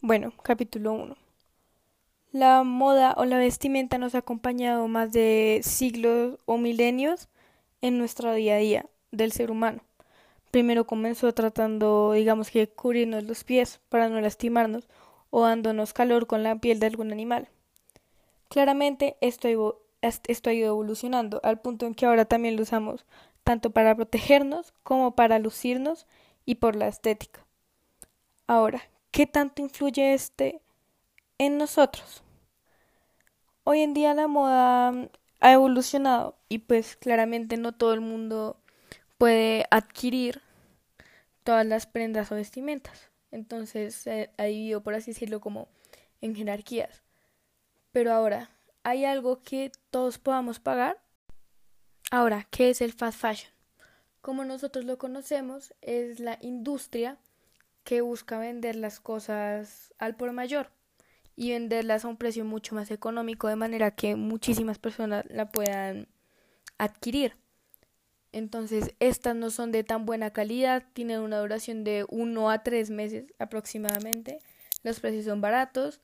Bueno, capítulo 1. La moda o la vestimenta nos ha acompañado más de siglos o milenios en nuestro día a día del ser humano. Primero comenzó tratando, digamos que, cubrirnos los pies para no lastimarnos o dándonos calor con la piel de algún animal. Claramente esto, esto ha ido evolucionando al punto en que ahora también lo usamos tanto para protegernos como para lucirnos y por la estética. Ahora, ¿Qué tanto influye este en nosotros? Hoy en día la moda ha evolucionado y pues claramente no todo el mundo puede adquirir todas las prendas o vestimentas. Entonces se ha dividido, por así decirlo, como en jerarquías. Pero ahora, ¿hay algo que todos podamos pagar? Ahora, ¿qué es el fast fashion? Como nosotros lo conocemos, es la industria que busca vender las cosas al por mayor y venderlas a un precio mucho más económico de manera que muchísimas personas la puedan adquirir. Entonces, estas no son de tan buena calidad, tienen una duración de uno a tres meses aproximadamente. Los precios son baratos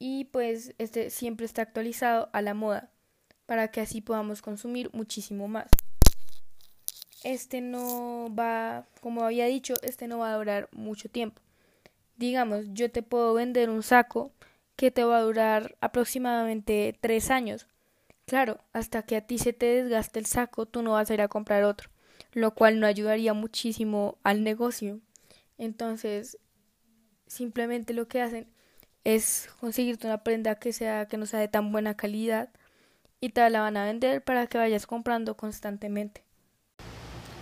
y pues este siempre está actualizado a la moda para que así podamos consumir muchísimo más este no va, como había dicho, este no va a durar mucho tiempo. Digamos, yo te puedo vender un saco que te va a durar aproximadamente tres años. Claro, hasta que a ti se te desgaste el saco, tú no vas a ir a comprar otro, lo cual no ayudaría muchísimo al negocio. Entonces, simplemente lo que hacen es conseguirte una prenda que sea que no sea de tan buena calidad y te la van a vender para que vayas comprando constantemente.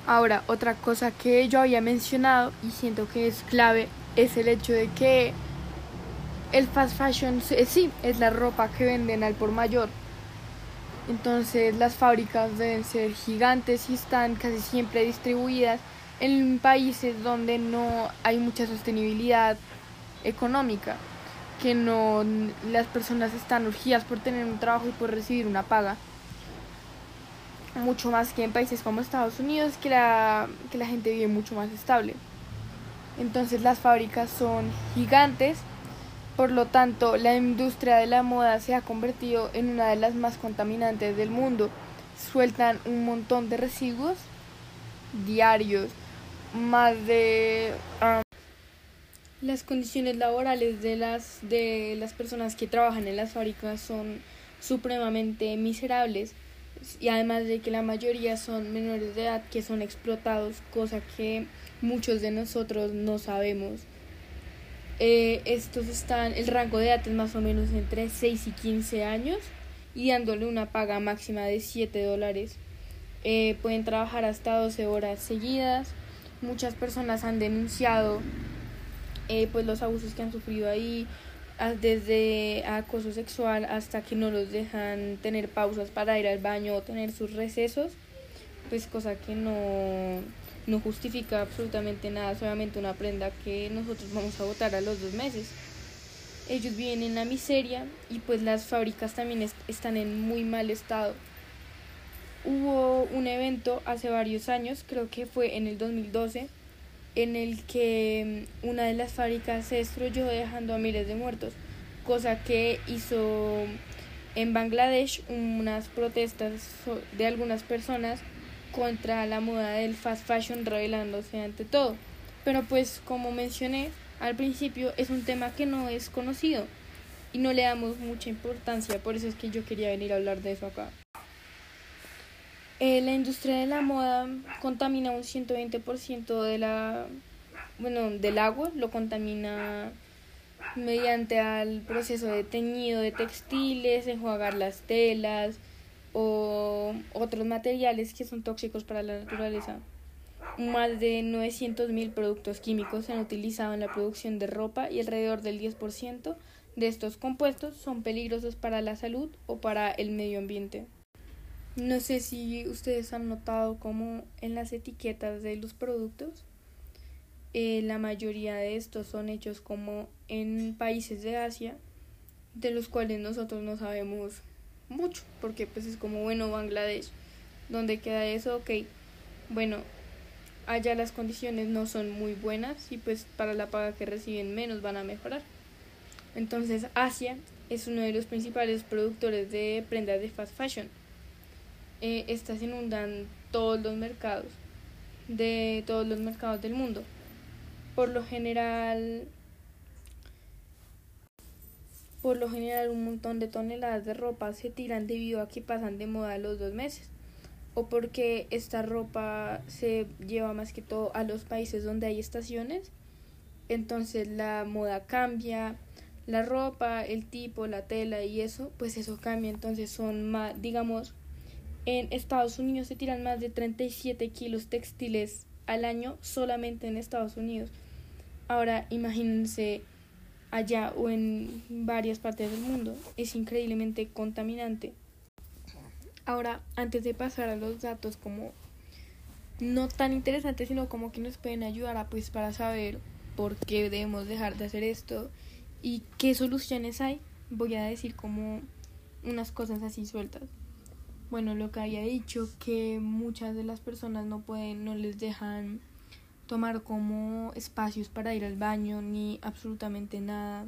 Ahora, otra cosa que yo había mencionado y siento que es clave es el hecho de que el fast fashion sí es la ropa que venden al por mayor. Entonces las fábricas deben ser gigantes y están casi siempre distribuidas en países donde no hay mucha sostenibilidad económica, que no las personas están urgidas por tener un trabajo y por recibir una paga mucho más que en países como Estados Unidos, que la, que la gente vive mucho más estable. Entonces las fábricas son gigantes, por lo tanto la industria de la moda se ha convertido en una de las más contaminantes del mundo. Sueltan un montón de residuos diarios, más de... Um, las condiciones laborales de las, de las personas que trabajan en las fábricas son supremamente miserables y además de que la mayoría son menores de edad que son explotados, cosa que muchos de nosotros no sabemos. Eh, estos están, el rango de edad es más o menos entre 6 y 15 años y dándole una paga máxima de 7 dólares. Eh, pueden trabajar hasta 12 horas seguidas. Muchas personas han denunciado eh, pues los abusos que han sufrido ahí, desde acoso sexual hasta que no los dejan tener pausas para ir al baño o tener sus recesos, pues cosa que no, no justifica absolutamente nada, solamente una prenda que nosotros vamos a votar a los dos meses. Ellos viven en la miseria y pues las fábricas también están en muy mal estado. Hubo un evento hace varios años, creo que fue en el 2012, en el que mm, una de las fábricas se destruyó dejando a miles de muertos, cosa que hizo en Bangladesh unas protestas de algunas personas contra la moda del fast fashion revelándose ante todo. Pero pues como mencioné al principio es un tema que no es conocido y no le damos mucha importancia, por eso es que yo quería venir a hablar de eso acá. Eh, la industria de la moda contamina un 120% de la, bueno, del agua, lo contamina mediante al proceso de teñido de textiles, enjuagar las telas o otros materiales que son tóxicos para la naturaleza. Más de 900.000 productos químicos se han utilizado en la producción de ropa y alrededor del 10% de estos compuestos son peligrosos para la salud o para el medio ambiente. No sé si ustedes han notado como en las etiquetas de los productos eh, la mayoría de estos son hechos como en países de Asia de los cuales nosotros no sabemos mucho porque pues es como bueno Bangladesh donde queda eso ok bueno allá las condiciones no son muy buenas y pues para la paga que reciben menos van a mejorar. Entonces Asia es uno de los principales productores de prendas de fast fashion. Eh, estas inundan todos los mercados, de todos los mercados del mundo. Por lo general, por lo general un montón de toneladas de ropa se tiran debido a que pasan de moda los dos meses o porque esta ropa se lleva más que todo a los países donde hay estaciones entonces la moda cambia la ropa el tipo la tela y eso pues eso cambia entonces son más digamos en Estados Unidos se tiran más de 37 kilos textiles al año solamente en Estados Unidos ahora imagínense allá o en varias partes del mundo es increíblemente contaminante Ahora, antes de pasar a los datos como no tan interesantes, sino como que nos pueden ayudar a pues para saber por qué debemos dejar de hacer esto y qué soluciones hay, voy a decir como unas cosas así sueltas. Bueno, lo que había dicho que muchas de las personas no pueden, no les dejan tomar como espacios para ir al baño ni absolutamente nada.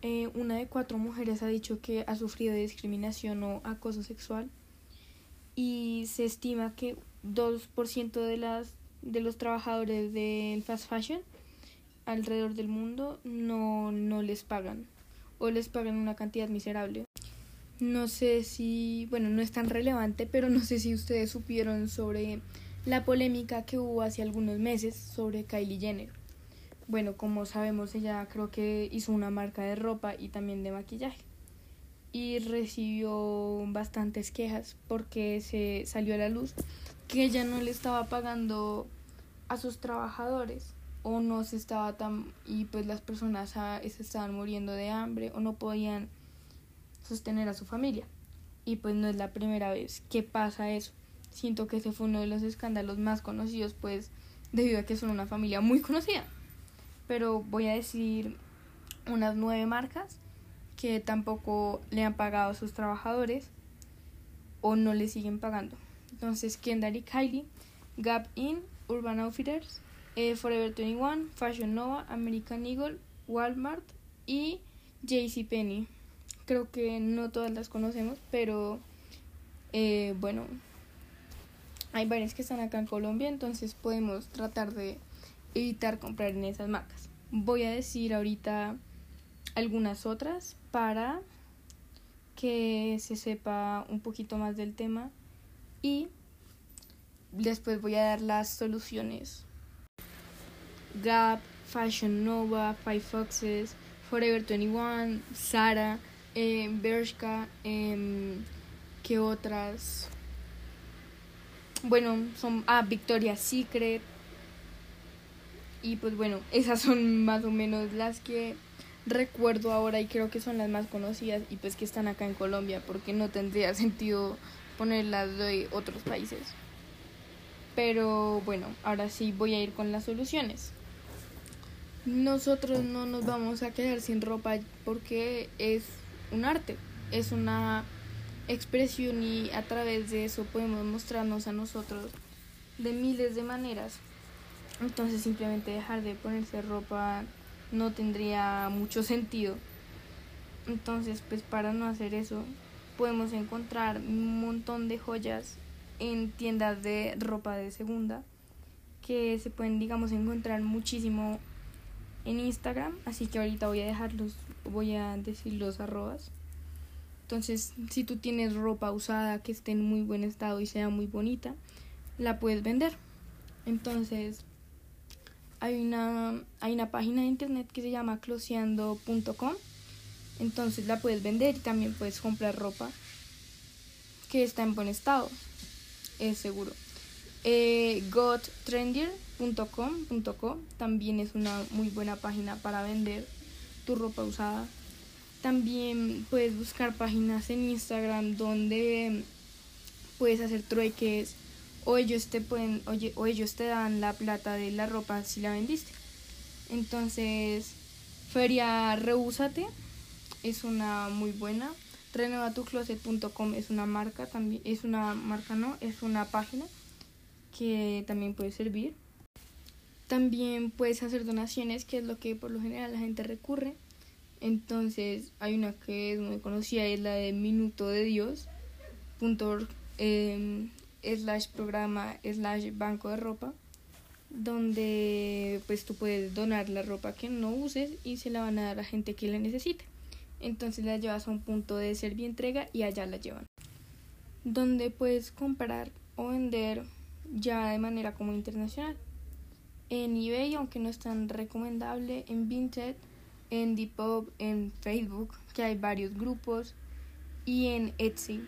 Eh, una de cuatro mujeres ha dicho que ha sufrido discriminación o acoso sexual y se estima que 2% de, las, de los trabajadores del fast fashion alrededor del mundo no, no les pagan o les pagan una cantidad miserable. No sé si, bueno, no es tan relevante, pero no sé si ustedes supieron sobre la polémica que hubo hace algunos meses sobre Kylie Jenner. Bueno, como sabemos, ella creo que hizo una marca de ropa y también de maquillaje. Y recibió bastantes quejas porque se salió a la luz que ella no le estaba pagando a sus trabajadores o no se estaba tan y pues las personas se estaban muriendo de hambre o no podían sostener a su familia. Y pues no es la primera vez que pasa eso. Siento que ese fue uno de los escándalos más conocidos pues debido a que son una familia muy conocida pero voy a decir unas nueve marcas que tampoco le han pagado a sus trabajadores o no le siguen pagando. Entonces, Kendall y Kylie, Gap In, Urban Outfitters, eh, Forever 21, Fashion Nova, American Eagle, Walmart y JCPenney. Creo que no todas las conocemos, pero eh, bueno, hay varias que están acá en Colombia, entonces podemos tratar de evitar comprar en esas marcas. Voy a decir ahorita algunas otras para que se sepa un poquito más del tema y después voy a dar las soluciones. Gap, Fashion Nova, Five Foxes, Forever 21, Sara, eh, Bershka, eh, ¿qué otras? Bueno, son ah, Victoria's Secret, y pues bueno, esas son más o menos las que recuerdo ahora y creo que son las más conocidas y pues que están acá en Colombia porque no tendría sentido ponerlas de otros países. Pero bueno, ahora sí voy a ir con las soluciones. Nosotros no nos vamos a quedar sin ropa porque es un arte, es una expresión y a través de eso podemos mostrarnos a nosotros de miles de maneras. Entonces simplemente dejar de ponerse ropa no tendría mucho sentido. Entonces, pues para no hacer eso, podemos encontrar un montón de joyas en tiendas de ropa de segunda que se pueden, digamos, encontrar muchísimo en Instagram. Así que ahorita voy a dejarlos, voy a decir los arrobas. Entonces, si tú tienes ropa usada que esté en muy buen estado y sea muy bonita, la puedes vender. Entonces, hay una, hay una página de internet que se llama closeando.com. Entonces la puedes vender y también puedes comprar ropa que está en buen estado. Es seguro. Eh, también es una muy buena página para vender tu ropa usada. También puedes buscar páginas en Instagram donde puedes hacer trueques o ellos te pueden oye, o ellos te dan la plata de la ropa si la vendiste. Entonces, Feria Reúsate es una muy buena. Renovatucloset.com es una marca también, es una marca no, es una página que también puede servir. También puedes hacer donaciones, que es lo que por lo general la gente recurre. Entonces hay una que es muy conocida, es la de Minuto de Dios, punto, eh, slash programa slash banco de ropa, donde pues tú puedes donar la ropa que no uses y se la van a dar a gente que la necesite. Entonces la llevas a un punto de entrega y allá la llevan. Donde puedes comprar o vender ya de manera como internacional. En eBay, aunque no es tan recomendable, en Vinted, en Depop, en Facebook, que hay varios grupos, y en Etsy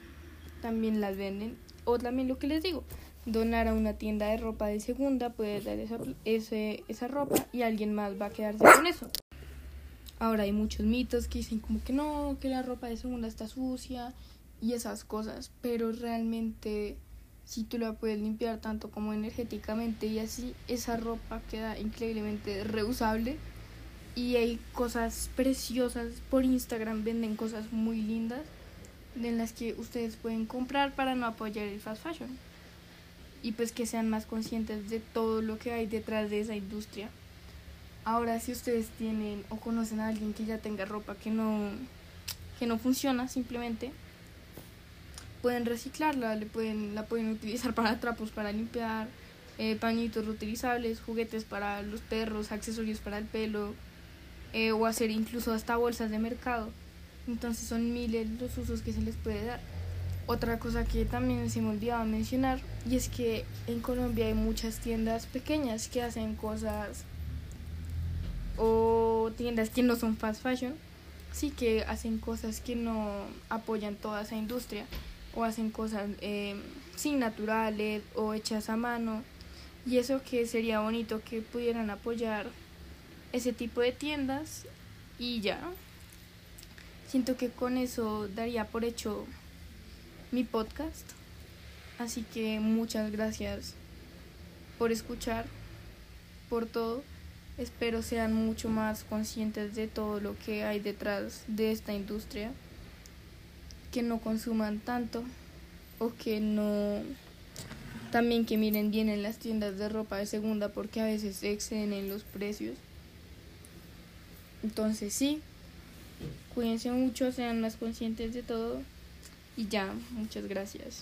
también las venden. O también lo que les digo, donar a una tienda de ropa de segunda, puedes dar esa, ese, esa ropa y alguien más va a quedarse con eso. Ahora hay muchos mitos que dicen como que no, que la ropa de segunda está sucia y esas cosas, pero realmente si tú la puedes limpiar tanto como energéticamente y así esa ropa queda increíblemente reusable y hay cosas preciosas por Instagram venden cosas muy lindas en las que ustedes pueden comprar para no apoyar el fast fashion y pues que sean más conscientes de todo lo que hay detrás de esa industria. Ahora si ustedes tienen o conocen a alguien que ya tenga ropa que no que no funciona simplemente pueden reciclarla, le pueden la pueden utilizar para trapos para limpiar, eh, pañitos reutilizables, juguetes para los perros, accesorios para el pelo eh, o hacer incluso hasta bolsas de mercado. Entonces son miles los usos que se les puede dar. Otra cosa que también se me olvidaba mencionar y es que en Colombia hay muchas tiendas pequeñas que hacen cosas o tiendas que no son fast fashion, sí que hacen cosas que no apoyan toda esa industria o hacen cosas eh, sin naturales o hechas a mano y eso que sería bonito que pudieran apoyar ese tipo de tiendas y ya siento que con eso daría por hecho mi podcast. Así que muchas gracias por escuchar, por todo. Espero sean mucho más conscientes de todo lo que hay detrás de esta industria. Que no consuman tanto o que no... También que miren bien en las tiendas de ropa de segunda porque a veces exceden en los precios. Entonces sí, Cuídense mucho, sean más conscientes de todo. Y ya, muchas gracias.